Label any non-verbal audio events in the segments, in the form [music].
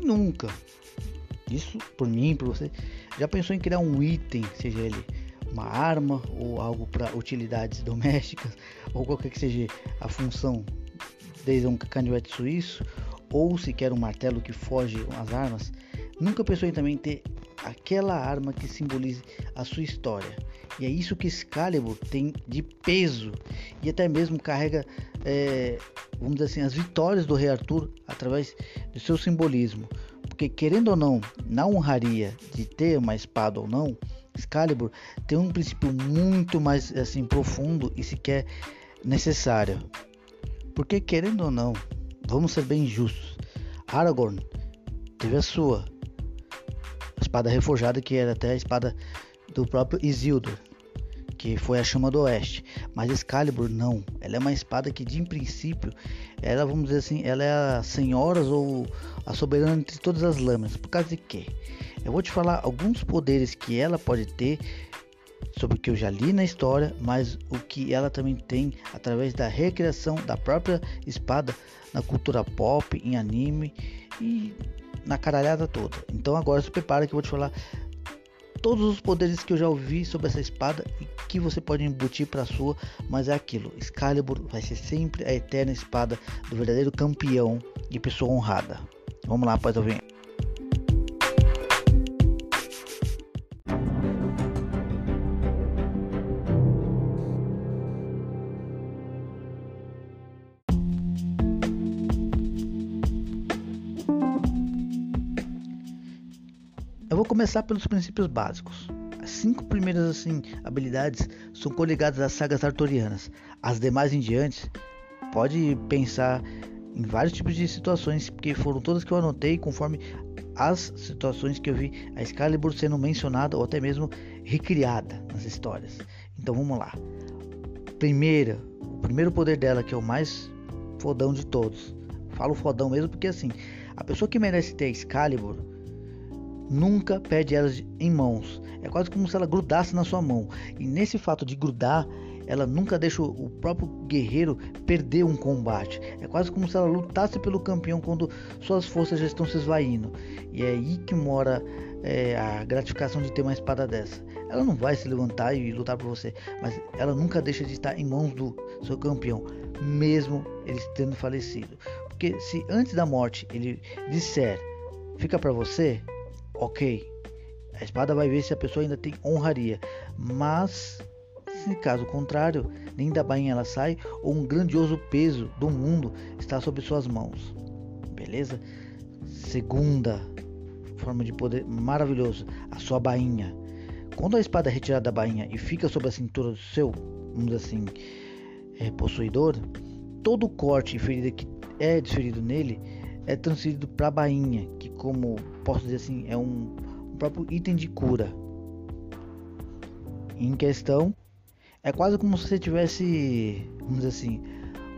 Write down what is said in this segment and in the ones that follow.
nunca, isso por mim, por você, já pensou em criar um item, seja ele uma arma ou algo para utilidades domésticas [laughs] ou qualquer que seja a função, desde um canivete suíço ou sequer um martelo que foge às armas, nunca pensou em também ter aquela arma que simbolize a sua história. E é isso que Excalibur tem de peso e até mesmo carrega, é, vamos dizer assim, as vitórias do Rei Arthur através do seu simbolismo. Porque querendo ou não, na honraria de ter uma espada ou não, Excalibur tem um princípio muito mais assim profundo e sequer necessário. Porque querendo ou não, vamos ser bem justos. Aragorn teve a sua espada reforjada que era até a espada do próprio Isildur, que foi a chama do oeste. Mas Excalibur não, ela é uma espada que de princípio, ela vamos dizer assim, ela é a senhora ou a soberana entre todas as lâminas. Por causa de quê? Eu vou te falar alguns poderes que ela pode ter sobre o que eu já li na história, mas o que ela também tem através da recriação da própria espada na cultura pop, em anime e na caralhada toda. Então agora se prepara que eu vou te falar todos os poderes que eu já ouvi sobre essa espada e que você pode embutir para sua, mas é aquilo, Excalibur vai ser sempre a eterna espada do verdadeiro campeão e pessoa honrada. Vamos lá, após ouvir. Começar pelos princípios básicos. As cinco primeiras assim, habilidades são coligadas às sagas arturianas. As demais em diante, pode pensar em vários tipos de situações, porque foram todas que eu anotei conforme as situações que eu vi a Excalibur sendo mencionada ou até mesmo recriada nas histórias. Então vamos lá. Primeira, o primeiro poder dela que é o mais fodão de todos. Falo fodão mesmo porque assim, a pessoa que merece ter Excalibur nunca perde elas em mãos. É quase como se ela grudasse na sua mão. E nesse fato de grudar, ela nunca deixa o próprio guerreiro perder um combate. É quase como se ela lutasse pelo campeão quando suas forças já estão se esvaindo. E é aí que mora é, a gratificação de ter uma espada dessa. Ela não vai se levantar e lutar por você, mas ela nunca deixa de estar em mãos do seu campeão, mesmo ele tendo falecido. Porque se antes da morte ele disser fica para você, ok. A espada vai ver se a pessoa ainda tem honraria, mas se caso contrário, nem da bainha ela sai ou um grandioso peso do mundo está sob suas mãos. Beleza? Segunda forma de poder maravilhoso, a sua bainha. Quando a espada é retirada da bainha e fica sob a cintura do seu, vamos assim, é, possuidor, todo corte e ferida que é desferido nele é transferido para a bainha, que como posso dizer assim, é um, um próprio item de cura. Em questão, é quase como se você tivesse, vamos dizer assim,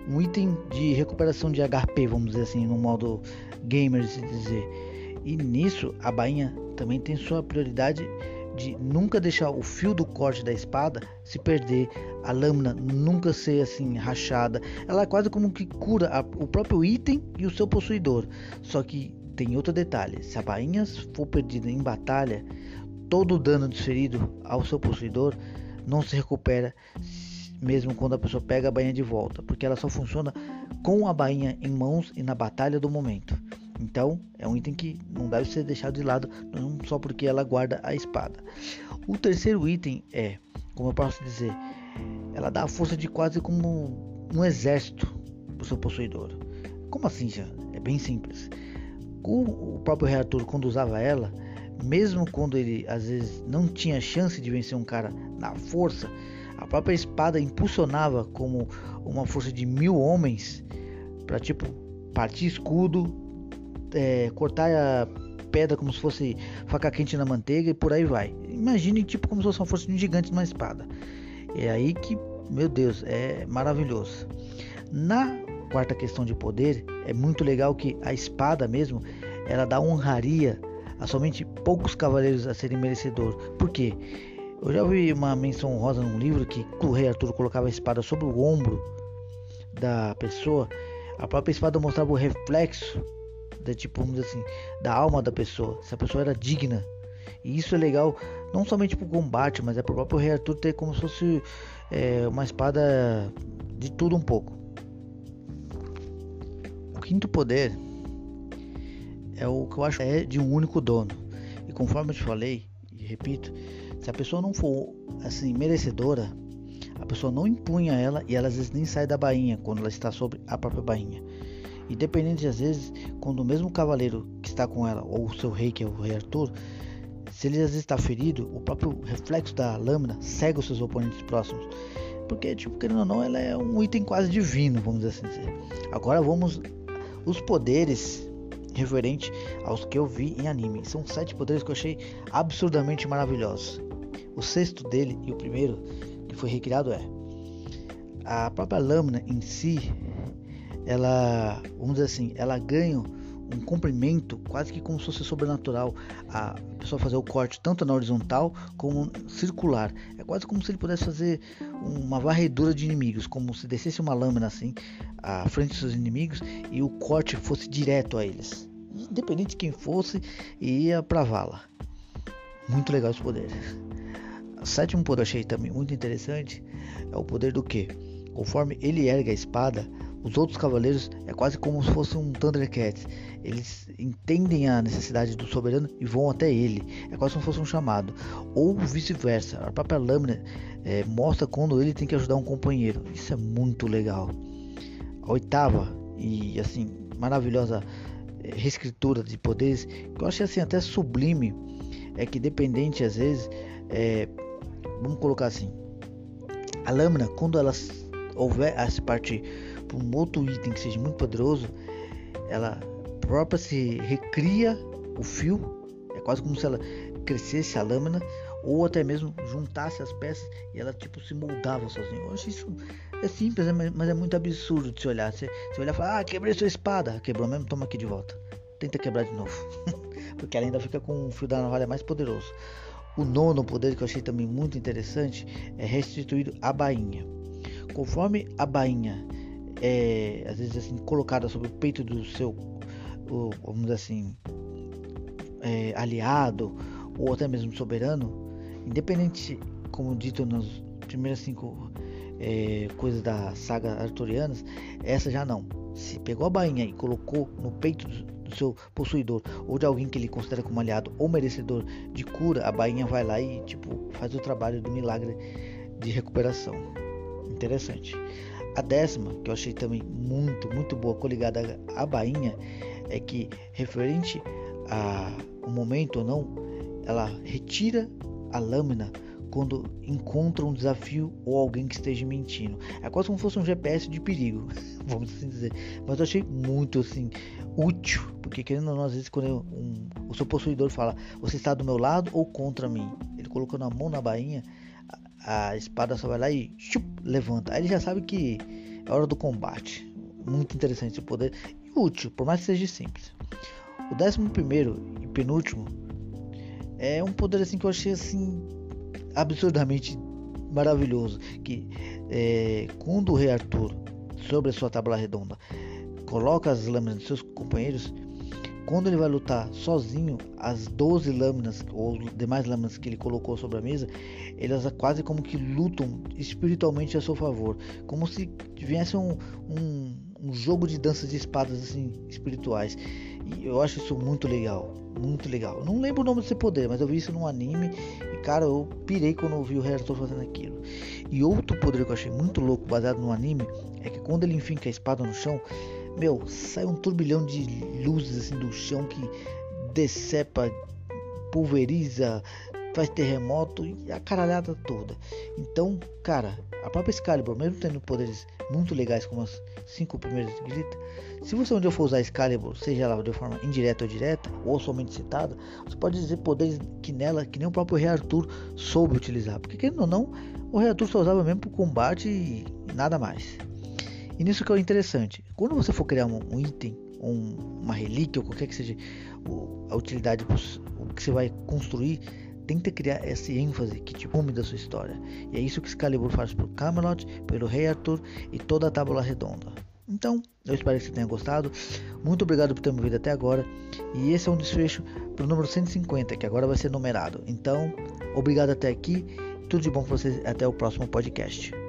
um item de recuperação de HP, vamos dizer assim, no modo gamer se dizer. E nisso a bainha também tem sua prioridade de nunca deixar o fio do corte da espada se perder, a lâmina nunca ser assim rachada. Ela é quase como que cura a, o próprio item e o seu possuidor. Só que tem outro detalhe: se a bainha for perdida em batalha, todo o dano desferido ao seu possuidor não se recupera mesmo quando a pessoa pega a bainha de volta, porque ela só funciona com a bainha em mãos e na batalha do momento. Então, é um item que não deve ser deixado de lado, não só porque ela guarda a espada. O terceiro item é, como eu posso dizer, ela dá a força de quase como um exército para o seu possuidor. Como assim, já? É bem simples. O, próprio Rei Arthur, quando usava ela, mesmo quando ele às vezes não tinha chance de vencer um cara na força, a própria espada impulsionava como uma força de mil homens para tipo partir escudo, é, cortar a pedra como se fosse faca quente na manteiga e por aí vai. Imagine tipo como se fosse uma força de um gigante numa espada. É aí que, meu Deus, é maravilhoso. Na quarta questão de poder, é muito legal que a espada mesmo, ela dá honraria a somente poucos cavaleiros a serem merecedor. Por quê? Eu já vi uma menção honrosa num livro que o rei Arthur colocava a espada sobre o ombro da pessoa. A própria espada mostrava o reflexo da tipo, vamos dizer assim, da alma da pessoa, se a pessoa era digna. E isso é legal, não somente pro combate, mas é pro próprio Rei Arthur ter como se fosse é, uma espada de tudo um pouco. O quinto poder é o que eu acho é de um único dono. E conforme eu te falei, e repito, se a pessoa não for assim merecedora, a pessoa não impunha ela e ela às vezes nem sai da bainha quando ela está sobre a própria bainha. Independente às vezes, quando o mesmo cavaleiro que está com ela, ou o seu rei, que é o rei Arthur, se ele às vezes está ferido, o próprio reflexo da lâmina cega os seus oponentes próximos. Porque, tipo, querendo ou não, ela é um item quase divino, vamos assim dizer. Agora vamos. Os poderes referente aos que eu vi em anime. São sete poderes que eu achei absurdamente maravilhosos. O sexto dele e o primeiro que foi recriado é a própria lâmina em si. Ela, vamos dizer assim, ela ganha um comprimento quase que como se fosse sobrenatural. A pessoa fazer o corte tanto na horizontal como circular. É quase como se ele pudesse fazer uma varredura de inimigos, como se descesse uma lâmina assim à frente dos seus inimigos e o corte fosse direto a eles. Independente de quem fosse, ia pra vala. Muito legal esse poder. O sétimo poder achei também muito interessante é o poder do que? Conforme ele ergue a espada, os outros cavaleiros é quase como se fosse um Thundercat. Eles entendem a necessidade do soberano e vão até ele. É quase como se fosse um chamado. Ou vice-versa. A própria lâmina é, mostra quando ele tem que ajudar um companheiro. Isso é muito legal. A oitava e assim maravilhosa é, reescritura de poderes que eu achei assim até sublime é que dependente às vezes é, vamos colocar assim a lâmina quando ela houver a se para um outro item que seja muito poderoso ela própria se recria o fio é quase como se ela crescesse a lâmina ou até mesmo juntasse as peças e ela tipo se moldava sozinha. Eu acho isso é simples, né? mas é muito absurdo de se olhar. Você, você olhar e falar, ah, quebrei sua espada, quebrou mesmo, toma aqui de volta. Tenta quebrar de novo, [laughs] porque ela ainda fica com o fio da navalha mais poderoso. O nono poder que eu achei também muito interessante é restituir a bainha. Conforme a bainha é às vezes assim colocada sobre o peito do seu, vamos dizer assim, é, aliado ou até mesmo soberano, independente, como dito nas primeiras cinco é, coisas da saga arturianas, essa já não. Se pegou a bainha e colocou no peito do seu possuidor ou de alguém que ele considera como aliado ou merecedor de cura, a bainha vai lá e tipo faz o trabalho do milagre de recuperação. Interessante. A décima, que eu achei também muito, muito boa, coligada à bainha, é que referente a um momento ou não, ela retira a lâmina quando encontra um desafio ou alguém que esteja mentindo. É quase como se fosse um GPS de perigo, [laughs] vamos assim dizer. Mas eu achei muito assim útil, porque querendo ou não, às vezes quando eu, um, o seu possuidor fala, você está do meu lado ou contra mim? Ele colocou na mão na bainha, a, espada só vai lá e chup, levanta. Aí ele já sabe que é hora do combate. Muito interessante esse poder e útil, por mais que seja simples. O décimo primeiro e penúltimo é um poder assim que eu achei assim absurdamente maravilhoso que é, quando o rei Arthur sobre a sua tábua redonda coloca as lâminas dos seus companheiros quando ele vai lutar sozinho as 12 lâminas ou demais lâminas que ele colocou sobre a mesa elas quase como que lutam espiritualmente a seu favor como se viesse um, um, um jogo de danças de espadas assim espirituais e eu acho isso muito legal muito legal. Não lembro o nome desse poder, mas eu vi isso num anime e cara, eu pirei quando eu vi o Reator fazendo aquilo. E outro poder que eu achei muito louco, baseado no anime, é que quando ele enfinca a espada no chão, meu, sai um turbilhão de luzes assim do chão que decepa, pulveriza, faz terremoto e a caralhada toda. Então, cara, a própria Excalibur, mesmo tendo poderes muito legais como as cinco primeiras grita, se você um dia for usar Excalibur, seja ela de forma indireta ou direta, ou somente citada, você pode dizer poderes que nela, que nem o próprio Rei Arthur soube utilizar. Porque querendo ou não, o Rei Arthur só usava mesmo para combate e nada mais. E nisso que é interessante. Quando você for criar um, um item, um, uma relíquia, ou qualquer que seja a utilidade, o que você vai construir, tenta criar esse ênfase que te rume da sua história. E é isso que Excalibur faz por Camelot, pelo Rei Arthur e toda a Tábua Redonda. Então, eu espero que você tenha gostado. Muito obrigado por ter me ouvido até agora. E esse é um desfecho para o número 150, que agora vai ser numerado. Então, obrigado até aqui. Tudo de bom para vocês. Até o próximo podcast.